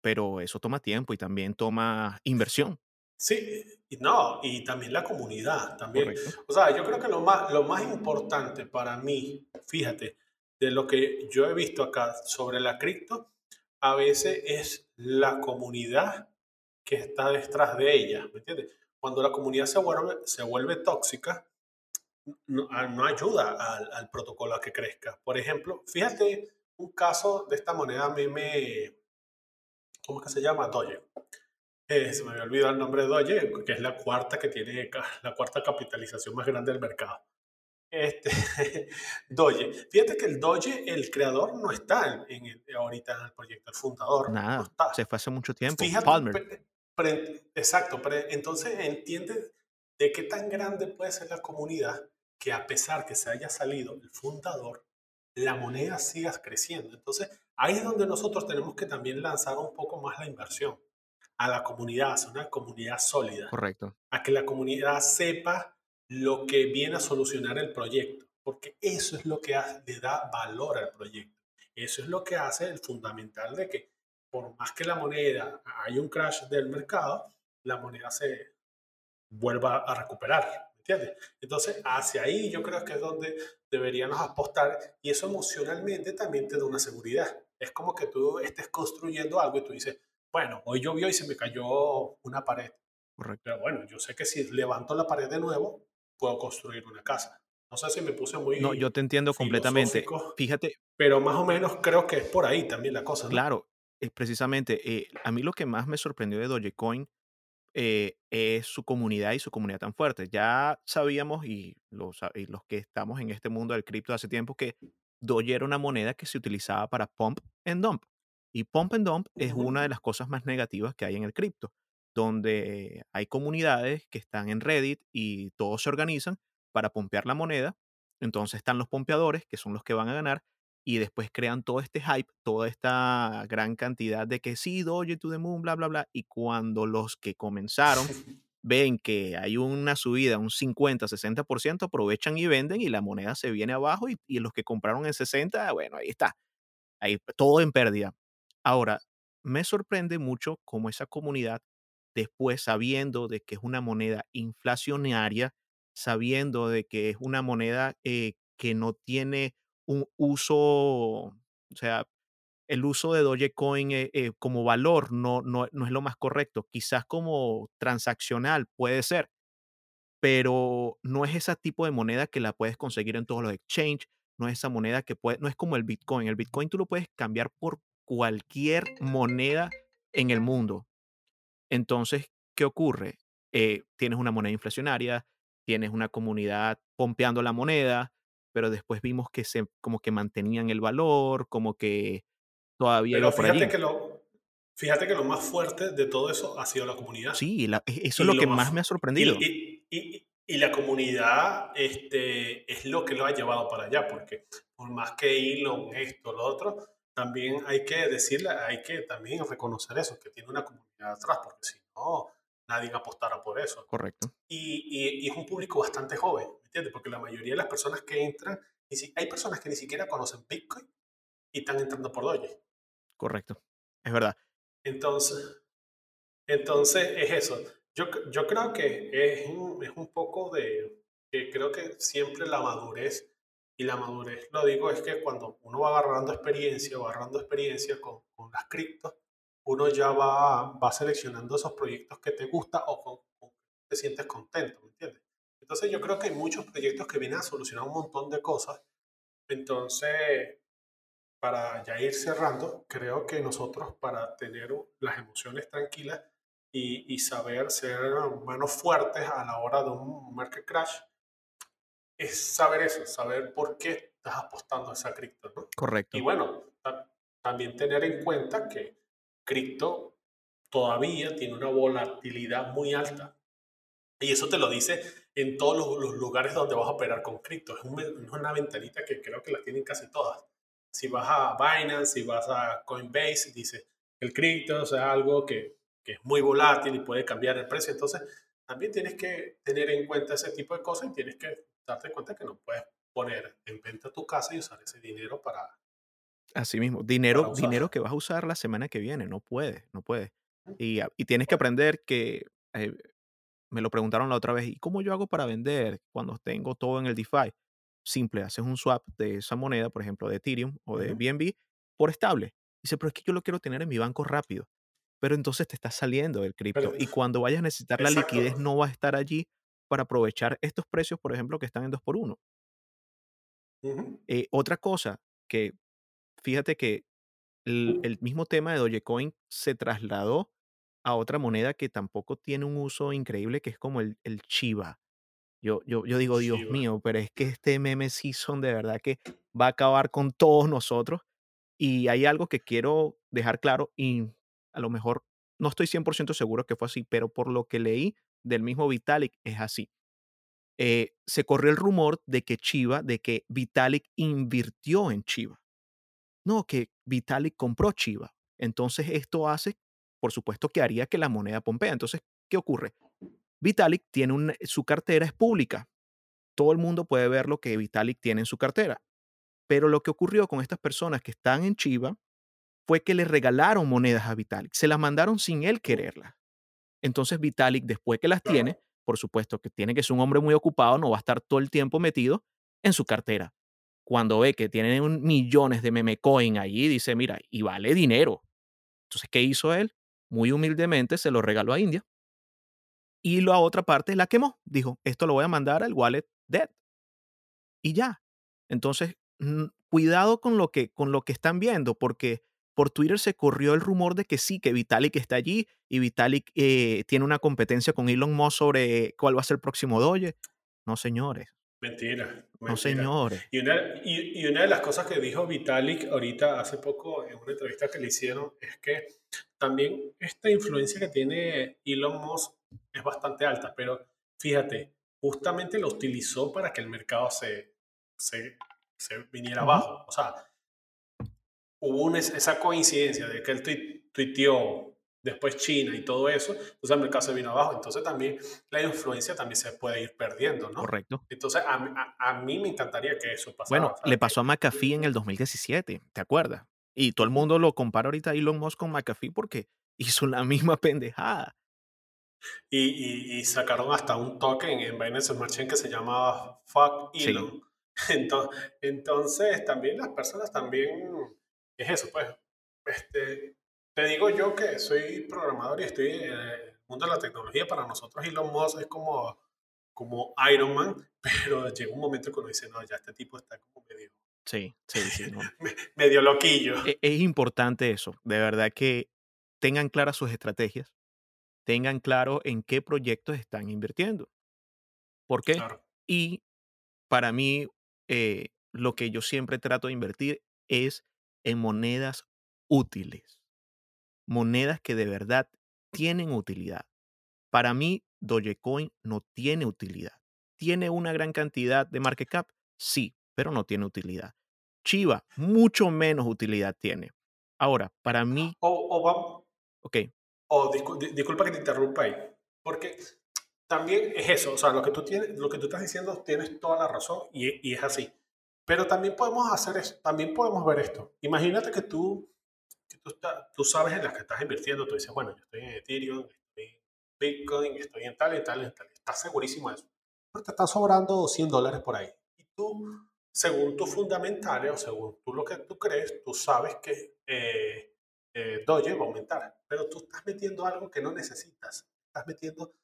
pero eso toma tiempo y también toma inversión. sí, y no, y también la comunidad, también. Correcto. O sea, yo creo que lo más, lo más importante para mí, fíjate, de lo que yo he visto acá sobre la cripto, a veces es la comunidad que está detrás de ella, ¿me entiendes? Cuando la comunidad se vuelve, se vuelve tóxica, no, a- no ayuda al, al protocolo a que crezca. Por ejemplo, fíjate un caso de esta moneda meme, ¿cómo es que se llama? Doge. Eh, se me había olvidado el nombre de Doge, que es la cuarta que tiene la cuarta capitalización más grande del mercado. Este, [LAUGHS] Doge. Fíjate que el Doge, el creador, no está en, en el- ahorita en el proyecto, el fundador no Nada, está. se fue hace mucho tiempo. Fíjate, Palmer. pe- pre- exacto, pre- entonces entiende de qué tan grande puede ser la comunidad que a pesar que se haya salido el fundador, la moneda siga creciendo. Entonces ahí es donde nosotros tenemos que también lanzar un poco más la inversión a la comunidad, a una comunidad sólida, Correcto. a que la comunidad sepa lo que viene a solucionar el proyecto, porque eso es lo que le da valor al proyecto. Eso es lo que hace el fundamental de que por más que la moneda haya un crash del mercado, la moneda se vuelva a recuperar, ¿me entiendes? Entonces, hacia ahí yo creo que es donde deberíamos apostar y eso emocionalmente también te da una seguridad. Es como que tú estés construyendo algo y tú dices, bueno, hoy llovió y se me cayó una pared, Correcto. pero bueno, yo sé que si levanto la pared de nuevo, puedo construir una casa. No sé si me puse muy No, yo te entiendo completamente. Fíjate, pero más o menos creo que es por ahí también la cosa, ¿no? claro, es precisamente, eh, a mí lo que más me sorprendió de Dogecoin eh, es su comunidad y su comunidad tan fuerte. Ya sabíamos, y los, y los que estamos en este mundo del cripto hace tiempo, que Doge era una moneda que se utilizaba para pump and dump. Y pump and dump es una de las cosas más negativas que hay en el cripto, donde hay comunidades que están en Reddit y todos se organizan para pompear la moneda. Entonces están los pompeadores, que son los que van a ganar, y después crean todo este hype, toda esta gran cantidad de que sí, Doge to the moon, bla, bla, bla. Y cuando los que comenzaron [LAUGHS] ven que hay una subida, un 50, 60%, aprovechan y venden y la moneda se viene abajo y, y los que compraron en 60, bueno, ahí está, ahí todo en pérdida. Ahora, me sorprende mucho cómo esa comunidad, después sabiendo de que es una moneda inflacionaria, sabiendo de que es una moneda eh, que no tiene un uso, o sea, el uso de Dogecoin eh, eh, como valor no, no, no es lo más correcto. Quizás como transaccional puede ser, pero no es ese tipo de moneda que la puedes conseguir en todos los exchanges, no es esa moneda que puede, no es como el Bitcoin. El Bitcoin tú lo puedes cambiar por cualquier moneda en el mundo. Entonces, ¿qué ocurre? Eh, tienes una moneda inflacionaria, tienes una comunidad pompeando la moneda, pero después vimos que se como que mantenían el valor, como que todavía Pero por fíjate que lo, fíjate que lo más fuerte de todo eso ha sido la comunidad. Sí, la- e- eso es Y lo lo que más más me ha sorprendido. y, y- y- la comunidad este, es lo que lo ha llevado para allá, porque por más que Elon, esto, lo otro, también hay que decirle, hay que también reconocer eso, que tiene una comunidad atrás, porque si no, nadie apostara por eso. Correcto, Y, y- y es un público bastante joven, ¿me entiendes? Porque la mayoría de las personas que entran, hay personas que ni siquiera conocen Bitcoin y están entrando por Doge. correcto. Es verdad. Entonces, entonces es eso. Yo, yo creo que es un, es un poco de, que creo que siempre la madurez, y la madurez lo digo es que cuando uno va agarrando experiencia, va agarrando experiencia con, con las criptos, uno ya va, va seleccionando esos proyectos que te gusta o con, te sientes contento, ¿me entiendes? Entonces yo creo que hay muchos proyectos que vienen a solucionar un montón de cosas. Entonces, para ya ir cerrando, creo que nosotros para tener las emociones tranquilas y, y saber ser manos fuertes a la hora de un market crash, es saber eso, saber por qué estás apostando a esa cripto, ¿no? Y Correcto. bueno, ta- también tener en cuenta que cripto todavía tiene una volatilidad muy alta. Y eso te lo dice en todos los, los lugares donde vas a operar con cripto. Es, un- es una ventanita que creo que la tienen casi todas. Si vas a Binance, si vas a Coinbase, dice el cripto, o sea, algo que, que es muy volátil y puede cambiar el precio. Entonces, también tienes que tener en cuenta ese tipo de cosas y tienes que darte cuenta que no puedes poner en venta tu casa y usar ese dinero para, Así mismo. Dinero, dinero que vas a usar la semana que viene. No puedes, no puedes. Y, a- y tienes que aprender que eh, me lo preguntaron la otra vez. ¿Y cómo yo hago para vender cuando tengo todo en el DeFi? Simple, haces un swap de esa moneda, por ejemplo, de Ethereum o de Ujú. BNB, por estable. Dice, pero es que yo lo quiero tener en mi banco rápido. Pero entonces te estás saliendo del cripto. Y cuando vayas a necesitar la liquidez, no va a estar allí para aprovechar estos precios, por ejemplo, que están en 2 por 1 Ujú. Eh, otra cosa que fíjate que el, el mismo tema de Dogecoin se trasladó a otra moneda que tampoco tiene un uso increíble, que es como el, el Chiva. Yo, yo, yo digo, Dios mío, pero es que este meme season de verdad que va a acabar con todos nosotros. Y hay algo que quiero dejar claro y a lo mejor no estoy 100% seguro que fue así, pero por lo que leí del mismo Vitalik es así. Eh, se corrió el rumor de que Chiva, de que Vitalik invirtió en Chiva. No, que Vitalik compró Chiva. Entonces esto hace, por supuesto, que haría que la moneda pompea. Entonces, ¿qué ocurre? Vitalik tiene un, su cartera es pública. Todo el mundo puede ver lo que Vitalik tiene en su cartera. Pero lo que ocurrió con estas personas que están en Chiva fue que le regalaron monedas a Vitalik. Se las mandaron sin él quererlas. Entonces Vitalik, después que las tiene, por supuesto que tiene que ser un hombre muy ocupado, no va a estar todo el tiempo metido en su cartera. Cuando ve que tienen millones de meme coin allí, dice, mira, y vale dinero. Entonces, ¿qué hizo él? Muy humildemente se lo regaló a India y la otra parte la quemó. Dijo, esto lo voy a mandar al wallet dead y ya. Entonces, mm, cuidado con lo, que, con lo que están viendo, porque por Twitter se corrió el rumor de que sí, que Vitalik está allí y Vitalik eh, tiene una competencia con Elon Musk sobre cuál va a ser el próximo Doge. No, señores, Mentira, no, señores. Y una, y, y una de las cosas que dijo Vitalik ahorita hace poco en una entrevista que le hicieron es que también esta influencia que tiene Elon Musk es bastante alta, pero fíjate, justamente lo utilizó para que el mercado se, se, se viniera abajo. O sea, hubo una- esa coincidencia de que él tuiteó después China y todo eso, entonces el mercado se vino abajo. Entonces también la influencia también se puede ir perdiendo, ¿no? Correcto. Entonces a, mí- a- a mí me encantaría que eso pasara. Bueno, le pasó a McAfee en el 2017, ¿te acuerdas? Y todo el mundo lo compara ahorita a Elon Musk con McAfee porque hizo la [LAUGHS] misma pendejada. y, y- y sacaron hasta un token en Binance Smart Chain que se llamaba Fuck Sí. Elon. [LAUGHS] Entonces, entonces también las personas también, es eso, pues, este, te digo yo que soy programador y estoy en el mundo de la tecnología, para nosotros Elon Musk es como, como Iron Man, [LAUGHS] pero llega un momento que uno dice, no, ya este tipo está como medio, Sí, sí, sí. no. [LAUGHS] medio loquillo. E- Es importante eso, de verdad que tengan claras sus estrategias, tengan claro en qué proyectos están invirtiendo. ¿Por qué? Claro. Y para mí, eh, lo que yo siempre trato de invertir es en monedas útiles, monedas que de verdad tienen utilidad. Para mí, Dogecoin no tiene utilidad. ¿Tiene una gran cantidad de market cap? Sí, pero no tiene utilidad. Chiva, mucho menos utilidad tiene. Ahora, para mí, O, o vamos, ok, O discu- di- disculpa que te interrumpa ahí, porque también es eso, o sea, lo que tú, tienes, lo que tú estás diciendo tienes toda la razón y, y es así. Pero también podemos hacer eso, también podemos ver esto. Imagínate que tú, que tú, está- tú sabes en las que estás invirtiendo, tú dices, bueno, yo estoy en Ethereum, estoy en Bitcoin, estoy en tal y tal y tal. Estás segurísimo de eso. Pero te están sobrando 100 dólares por ahí. Y tú, según tus fundamentales o según tú lo que tú crees, tú sabes que eh, eh, Doge va a aumentar. Pero tú estás metiendo algo que no necesitas. Estás metiendo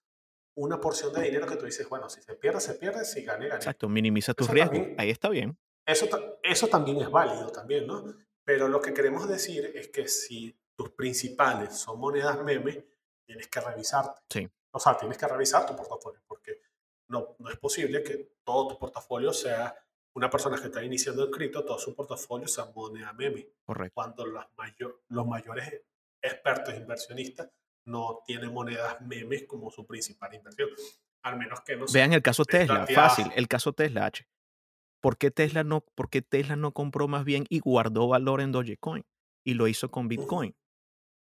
una porción de dinero que tú dices, bueno, si se pierde, se pierde, si gane, gane. exacto, minimiza tus riesgos. Ahí está bien. Eso, eso también es válido también, ¿no? Pero lo que queremos decir es que si tus principales son monedas meme, tienes que revisarte. Sí. O sea, tienes que revisar tu portafolio porque no, no es posible que todo tu portafolio sea una persona que está iniciando en cripto, todo su portafolio sea moneda meme, Correcto. cuando los, mayo- los mayores expertos inversionistas no tienen monedas memes como su principal inversión. Al menos que no Vean el caso Tesla, Tesla, fácil, el caso Tesla H. ¿Por qué Tesla no, por qué Tesla no compró más bien y guardó valor en Dogecoin y lo hizo con Bitcoin?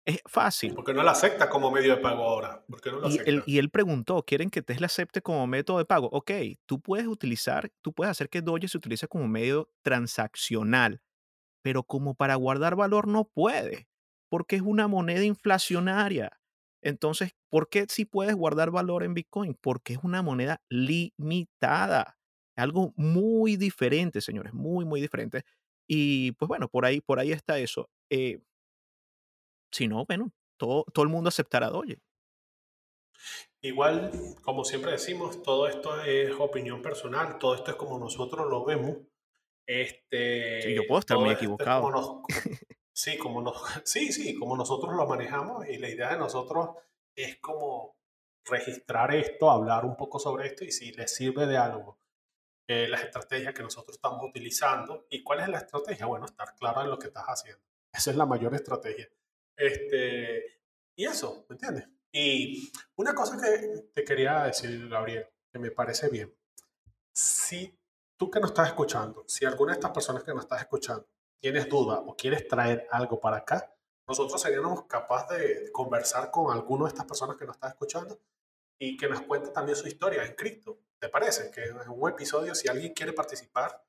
Es fácil. ¿Por qué no la acepta como medio de pago ahora? ¿Por qué no la Y él, y él preguntó, ¿quieren que Tesla acepte como método de pago? Ok, tú puedes utilizar, tú puedes hacer que Doge se utilice como medio transaccional, pero como para guardar valor no puede, porque es una moneda inflacionaria. Entonces, ¿por qué si puedes guardar valor en Bitcoin? Porque es una moneda limitada. Algo muy diferente, señores, muy, muy diferente. Y pues bueno, por ahí, por ahí está eso. Eh, si no, bueno, todo, todo el mundo aceptará. Igual, como siempre decimos, todo esto es opinión personal, todo esto es como nosotros lo vemos. Este, Sí, yo puedo estar muy es equivocado. [LAUGHS] como nos- sí, como nos, [LAUGHS] sí, sí, como nosotros lo manejamos y la idea de nosotros es como registrar esto, hablar un poco sobre esto y si les sirve de algo eh, las estrategias que nosotros estamos utilizando. ¿Y cuál es la estrategia? Bueno, estar claro en lo que estás haciendo. Esa es la mayor estrategia. Este, y eso, ¿me entiendes? Y una cosa que te quería decir, Gabriel, que me parece bien. Si tú que nos estás escuchando, si alguna de estas personas que nos estás escuchando tienes duda o quieres traer algo para acá, nosotros seríamos capaces de conversar con alguna de estas personas que nos estás escuchando y que nos cuente también su historia en cripto. ¿Te parece? Que en un episodio, si alguien quiere participar,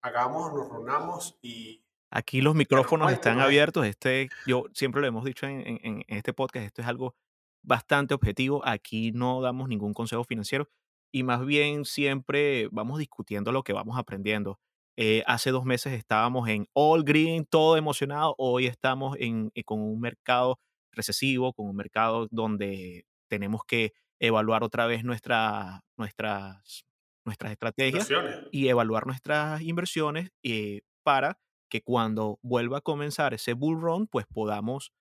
hagamos, nos reunamos y Aquí los micrófonos están abiertos. Este, yo siempre lo hemos dicho en, en- en este podcast, esto es algo bastante objetivo. Aquí no damos ningún consejo financiero y más bien siempre vamos discutiendo lo que vamos aprendiendo. Eh, hace dos meses estábamos en all green, todo emocionado. Hoy estamos en, eh, con un mercado recesivo, con un mercado donde tenemos que evaluar otra vez nuestra, nuestras, nuestras estrategias y evaluar nuestras inversiones eh, para que cuando vuelva a comenzar ese bull run, pues podamos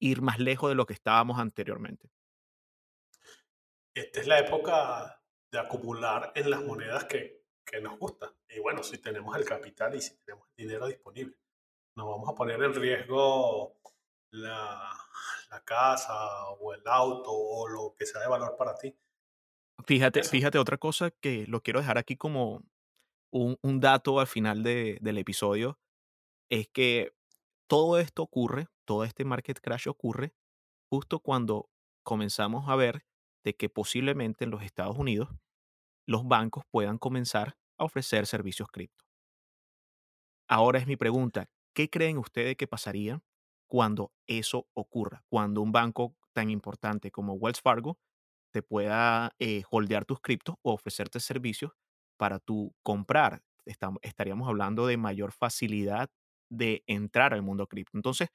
ir más lejos de lo que estábamos anteriormente. Esta es la época de acumular en las monedas que, que nos gustan. Y bueno, si tenemos el capital y si tenemos el dinero disponible, no vamos a poner en riesgo la, la casa o el auto o lo que sea de valor para ti. Fíjate, Eso. fíjate otra cosa que lo quiero dejar aquí como un, dato al final de- del episodio, es que todo esto ocurre, todo este market crash ocurre justo cuando comenzamos a ver de que posiblemente en los Estados Unidos los bancos puedan comenzar a ofrecer servicios cripto. Ahora es mi pregunta, ¿qué creen ustedes que pasaría cuando eso ocurra? Cuando un banco tan importante como Wells Fargo te pueda eh, holdear tus criptos o ofrecerte servicios para tu comprar. Estam- estaríamos hablando de mayor facilidad de entrar al mundo cripto. Entonces,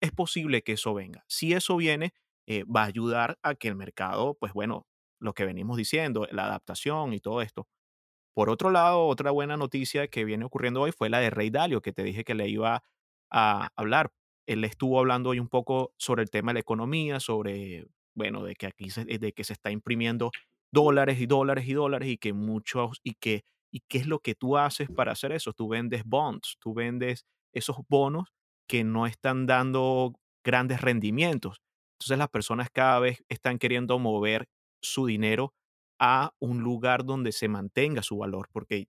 es posible que eso venga. Si eso viene, eh, va a ayudar a que el mercado, pues bueno, lo que venimos diciendo, la adaptación y todo esto, por otro lado, otra buena noticia que viene ocurriendo hoy fue la de Rey Dalio, que te dije que le iba a hablar. Él estuvo hablando hoy un poco sobre el tema de la economía, sobre, bueno, de que aquí se, de que se está imprimiendo dólares y dólares y dólares y que muchos, y que, y qué es lo que tú haces para hacer eso. Tú vendes bonds, tú vendes esos bonos que no están dando grandes rendimientos. Entonces las personas cada vez están queriendo mover su dinero a un lugar donde se mantenga su valor, porque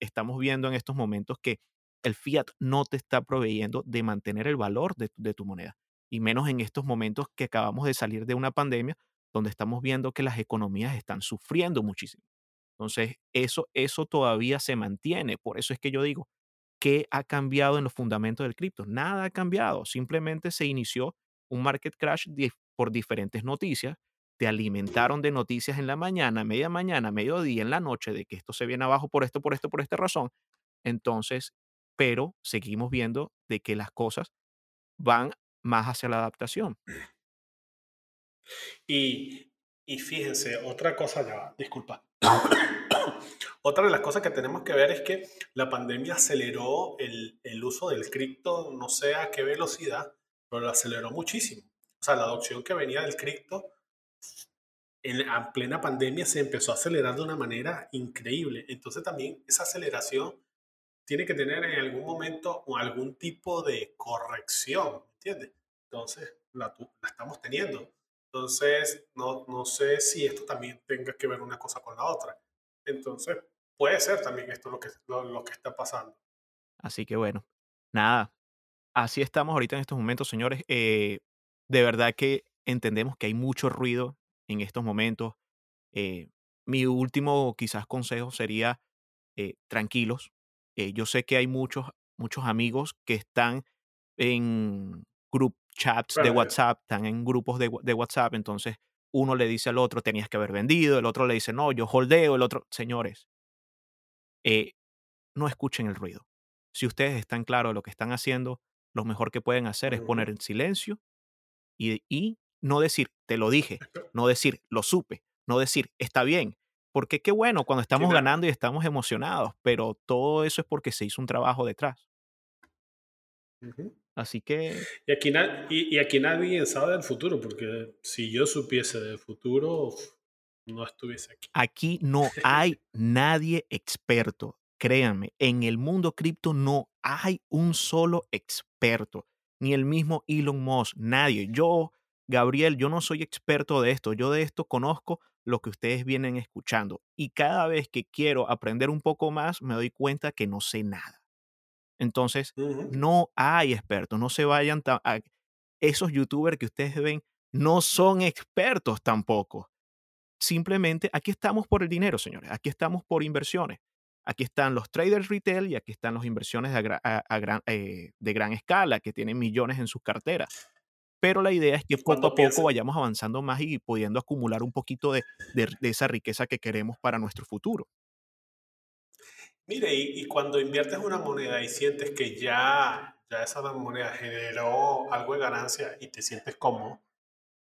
estamos viendo en estos momentos que el fiat no te está proveyendo de mantener el valor de tu moneda, y menos en estos momentos que acabamos de salir de una pandemia donde estamos viendo que las economías están sufriendo muchísimo. Entonces, eso, eso todavía se mantiene. Por eso es que yo digo, ¿qué ha cambiado en los fundamentos del cripto? Nada ha cambiado. Simplemente se inició un market crash por diferentes noticias te alimentaron de noticias en la mañana, media mañana, mediodía, en la noche, de que esto se viene abajo por esto, por esto, por esta razón. Entonces, pero seguimos viendo de que las cosas van más hacia la adaptación. Y, y fíjense, otra cosa ya, disculpa. [COUGHS] Otra de las cosas que tenemos que ver es que la pandemia aceleró el, el uso del cripto, no sé a qué velocidad, pero lo aceleró muchísimo. O sea, la adopción que venía del cripto en a plena pandemia se empezó a acelerar de una manera increíble. Entonces también esa aceleración tiene que tener en algún momento algún tipo de corrección, ¿entiendes? Entonces la, la estamos teniendo. Entonces no, no sé si esto también tenga que ver una cosa con la otra. Entonces puede ser también esto lo que, lo, lo que está pasando. Así que bueno, nada, así estamos ahorita en estos momentos, señores. Eh, de verdad que entendemos que hay mucho ruido en estos momentos. Eh, mi último quizás consejo sería eh, tranquilos. Eh, yo sé que hay muchos, muchos amigos que están en group chats de WhatsApp, están en grupos de, de WhatsApp, entonces uno le dice al otro, tenías que haber vendido, el otro le dice, no, yo holdeo, el otro, señores, eh, no escuchen el ruido. Si ustedes están claros de lo que están haciendo, lo mejor que pueden hacer es poner en silencio y, y no decir, te lo dije, no decir, lo supe, no decir, está bien. Porque qué bueno cuando estamos na- ganando y estamos emocionados, pero todo eso es porque se hizo un trabajo detrás. Así que Y aquí, y, y aquí nadie sabe del futuro, porque si yo supiese del futuro, no estuviese aquí. aquí no [LAUGHS] hay nadie experto. Créanme, en el mundo cripto no hay un solo experto, ni el mismo Elon Musk, nadie. Yo, Gabriel, yo no soy experto de esto, yo de esto conozco lo que ustedes vienen escuchando y cada vez que quiero aprender un poco más me doy cuenta que no sé nada. Entonces, no hay expertos, no se vayan a esos youtubers que ustedes ven, no son expertos tampoco. Simplemente aquí estamos por el dinero, señores. Aquí estamos por inversiones. Aquí están los traders retail y aquí están las inversiones de, a gra- a- a gran, eh, de gran escala que tienen millones en sus carteras. Pero la idea es que poco a poco piensa, vayamos avanzando más y pudiendo acumular un poquito de, de- de esa riqueza que queremos para nuestro futuro. Mire, y, y cuando inviertes una moneda y sientes que ya, ya esa moneda generó algo de ganancia y te sientes cómodo,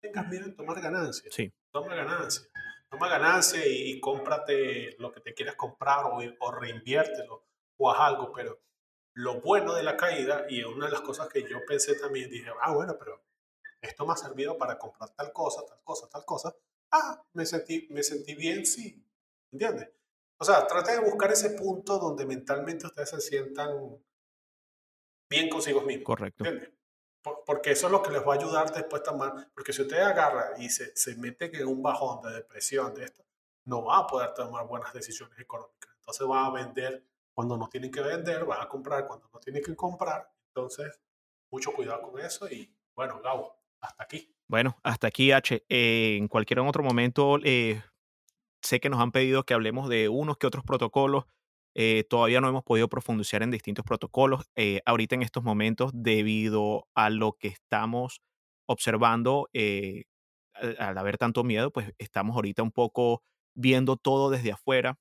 tengas miedo en tomar ganancia. Sí, Toma ganancia. Toma ganancia y, y cómprate lo que te quieras comprar o, o reinviértelo o haz algo. Pero lo bueno de la caída, y una de las cosas que yo pensé también, dije, ah, bueno, pero esto me ha servido para comprar tal cosa, tal cosa, tal cosa. Ah, me sentí, me sentí bien, sí. ¿Entiendes? O sea, trate de buscar ese punto donde mentalmente ustedes se sientan bien consigo mismos. correcto. ¿Entiendes? Por- Porque eso es lo que les va a ayudar después tomar. Porque si usted agarra y se, se mete en un bajón de depresión de esto, no va a poder tomar buenas decisiones económicas. Entonces va a vender cuando no tienen que vender, va a comprar cuando no tienen que comprar. Entonces, mucho cuidado con eso y bueno, Gabo, hasta aquí. Bueno, hasta aquí, H. Eh, en cualquier otro momento, eh, sé que nos han pedido que hablemos de unos que otros protocolos. Eh, todavía no hemos podido profundizar en distintos protocolos. ahorita en estos momentos, debido a lo que estamos observando, al, al, haber tanto miedo, pues estamos ahorita un poco viendo todo desde afuera,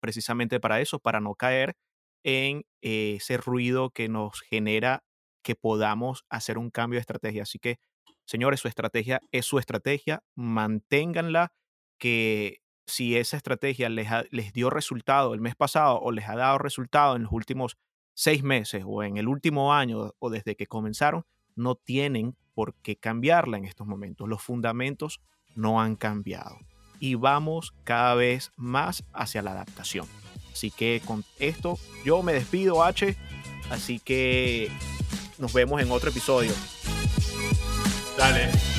precisamente para eso, para no caer en ese ruido que nos genera que podamos hacer un cambio de estrategia. Así que Señores, su estrategia es su estrategia, manténganla, que si esa estrategia les, les dio resultado el mes pasado o les ha dado resultado en los últimos seis meses o en el último año o desde que comenzaron, no tienen por qué cambiarla en estos momentos. Los fundamentos no han cambiado y vamos cada vez más hacia la adaptación. Así que con esto yo me despido, H. Así que nos vemos en otro episodio. Dale.